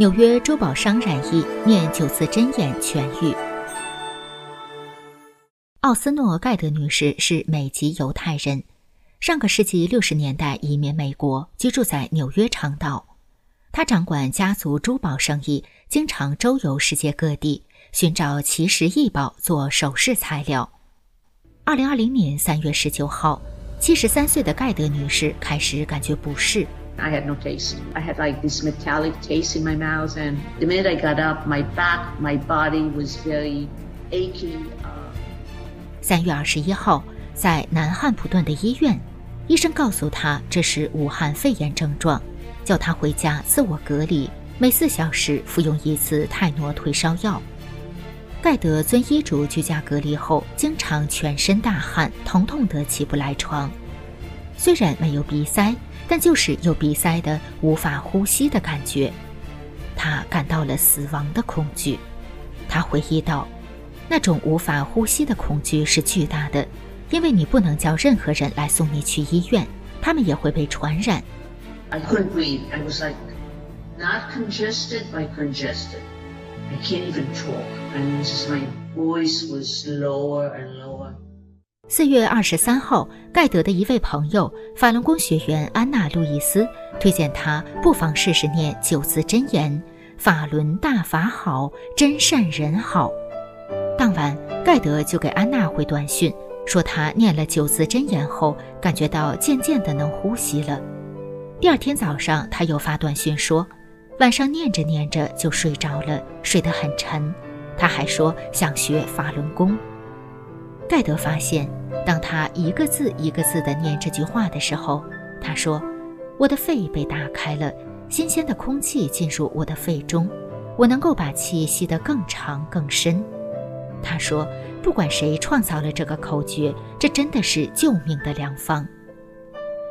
纽约周宝商染疫，念九字真言痊愈。奥斯诺·盖德女士是美籍犹太人，上个世纪六十年代移民美国，居住在纽约长岛。她掌管家族珠宝生意，经常周游世界各地，寻找奇石异宝做首饰材料。二零二零年三月十九号，七十三岁的盖德女士开始感觉不适。I had no taste. I had like this metallic taste in my mouth, and the minute I got up, my back, my body was very achy. 三月二十一号，在南汉普顿的医院，医生告诉他这是武汉肺炎症状，叫他回家自我隔离，每四小时服用一次泰诺退烧药。盖德遵医嘱居家隔离后，经常全身大汗，疼痛得起不来床。虽然没有鼻塞。但就是有鼻塞的、无法呼吸的感觉，他感到了死亡的恐惧。他回忆道：“那种无法呼吸的恐惧是巨大的，因为你不能叫任何人来送你去医院，他们也会被传染。” I couldn't breathe. I was like not congested, by congested. I can't even talk. I mean, just my voice was lower and lower. 四月二十三号，盖德的一位朋友法轮功学员安娜·路易斯推荐他不妨试试念九字真言：“法轮大法好，真善人好。”当晚，盖德就给安娜回短信，说他念了九字真言后，感觉到渐渐的能呼吸了。第二天早上，他又发短信说，晚上念着念着就睡着了，睡得很沉。他还说想学法轮功。盖德发现。当他一个字一个字地念这句话的时候，他说：“我的肺被打开了，新鲜的空气进入我的肺中，我能够把气吸得更长更深。”他说：“不管谁创造了这个口诀，这真的是救命的良方。”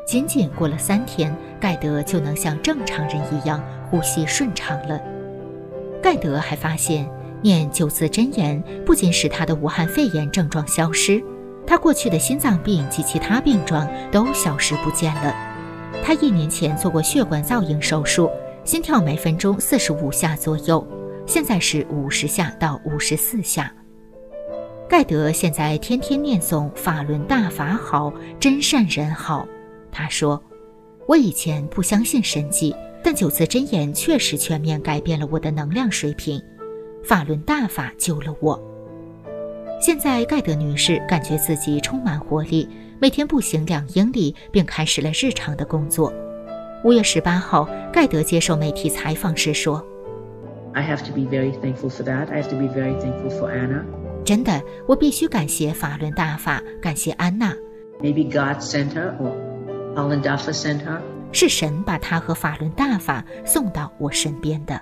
仅仅过了三天，盖德就能像正常人一样呼吸顺畅了。盖德还发现，念九字真言不仅使他的武汉肺炎症状消失。他过去的心脏病及其他病状都消失不见了。他一年前做过血管造影手术，心跳每分钟四十五下左右，现在是五十下到五十四下。盖德现在天天念诵“法轮大法好，真善人好”。他说：“我以前不相信神迹，但九字真言确实全面改变了我的能量水平。法轮大法救了我。”现在，盖德女士感觉自己充满活力，每天步行两英里，并开始了日常的工作。五月十八号，盖德接受媒体采访时说：“I have to be very thankful for that. I have to be very thankful for Anna. 真的，我必须感谢法轮大法，感谢安娜。Maybe God sent her, or Falun Dafa sent her. 是神把她和法轮大法送到我身边的。”